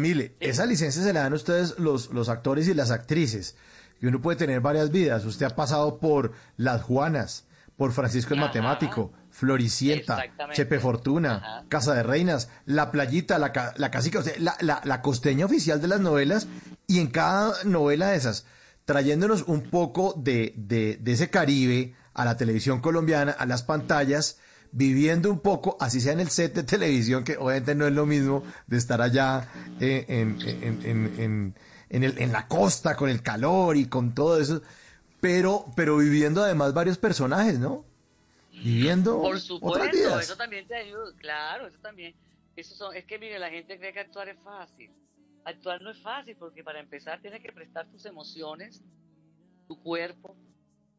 Mile, esa licencia se la dan ustedes los, los actores y las actrices. Y uno puede tener varias vidas. Usted ha pasado por Las Juanas, por Francisco el Ajá. Matemático, Floricienta. Chepe Fortuna, Ajá. Casa de Reinas, La Playita, La, ca- la Casica, o sea, la, la, la costeña oficial de las novelas. Y en cada novela de esas, trayéndonos un poco de, de, de ese Caribe a la televisión colombiana, a las pantallas, viviendo un poco, así sea en el set de televisión, que obviamente no es lo mismo de estar allá eh, en, en, en, en, en el- en la costa con el calor y con todo eso, pero, pero viviendo además varios personajes, ¿no? Viviendo Por otras supuesto, vidas. eso también te ayuda, claro, eso también. Eso son, es que mire, la gente cree que actuar es fácil. Actuar no es fácil porque para empezar tienes que prestar tus emociones, tu cuerpo,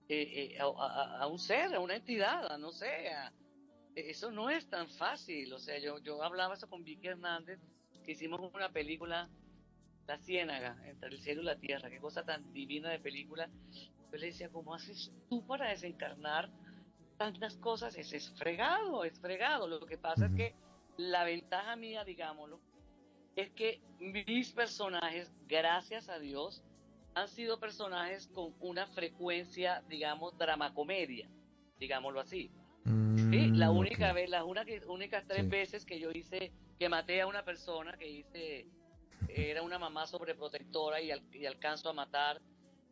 eh, eh, a, a- a un ser, a una entidad, a no sé. a- eso no es tan fácil. O sea, yo, yo hablaba eso con Vicky Hernández, que hicimos una película, La Ciénaga, entre el cielo y la tierra. Qué cosa tan divina de película. Yo le decía, ¿cómo haces tú para desencarnar tantas cosas? Es, es fregado, es fregado. Lo que pasa es que la ventaja mía, digámoslo, es que mis personajes, gracias a Dios, han sido personajes con una frecuencia, digamos, dramacomedia, digámoslo así. Sí, la Mm, única vez, las una- únicas tres Sí. veces que yo hice, que maté a una persona, que hice, era una mamá sobreprotectora y, al- y alcanzo a matar,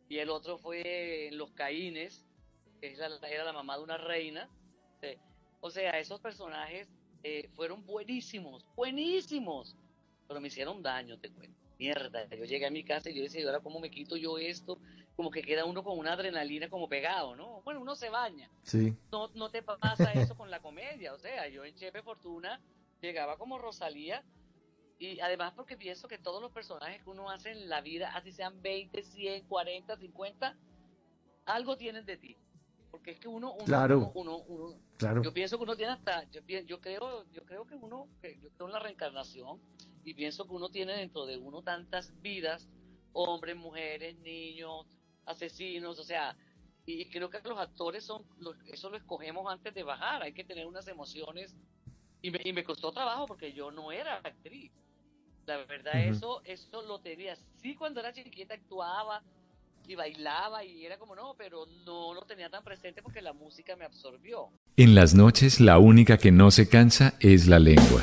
y el otro fue en Los Caínes, que era la mamá de una reina. Sí. O sea, esos personajes eh, fueron buenísimos, buenísimos, pero me hicieron daño, te cuento. Mierda, yo llegué a mi casa y yo decía, ¿y ahora cómo me quito yo esto? Como que queda uno con una adrenalina como pegado, ¿no? Bueno, uno se baña Sí. no, no te pasa eso con la comedia. O sea, yo en Chepe Fortuna llegaba como Rosalía y además porque pienso que todos los personajes que uno hace en la vida, así sean 20, 100, 40, 50, algo tienen de ti. Porque es que uno, uno, Claro. uno, uno- uno- Claro. yo pienso que uno tiene hasta, yo, yo creo, yo creo que uno, que yo creo en la reencarnación y pienso que uno tiene dentro de uno tantas vidas, hombres, mujeres, niños, asesinos, o sea, y creo que los actores son, los- eso lo escogemos antes de bajar, hay que tener unas emociones y me, y me costó trabajo porque yo no era actriz. La verdad, eso, eso lo tenía. Sí, cuando era chiquita actuaba y bailaba y era como no, pero no lo tenía tan presente porque la música me absorbió. En las noches la única que no se cansa es la lengua.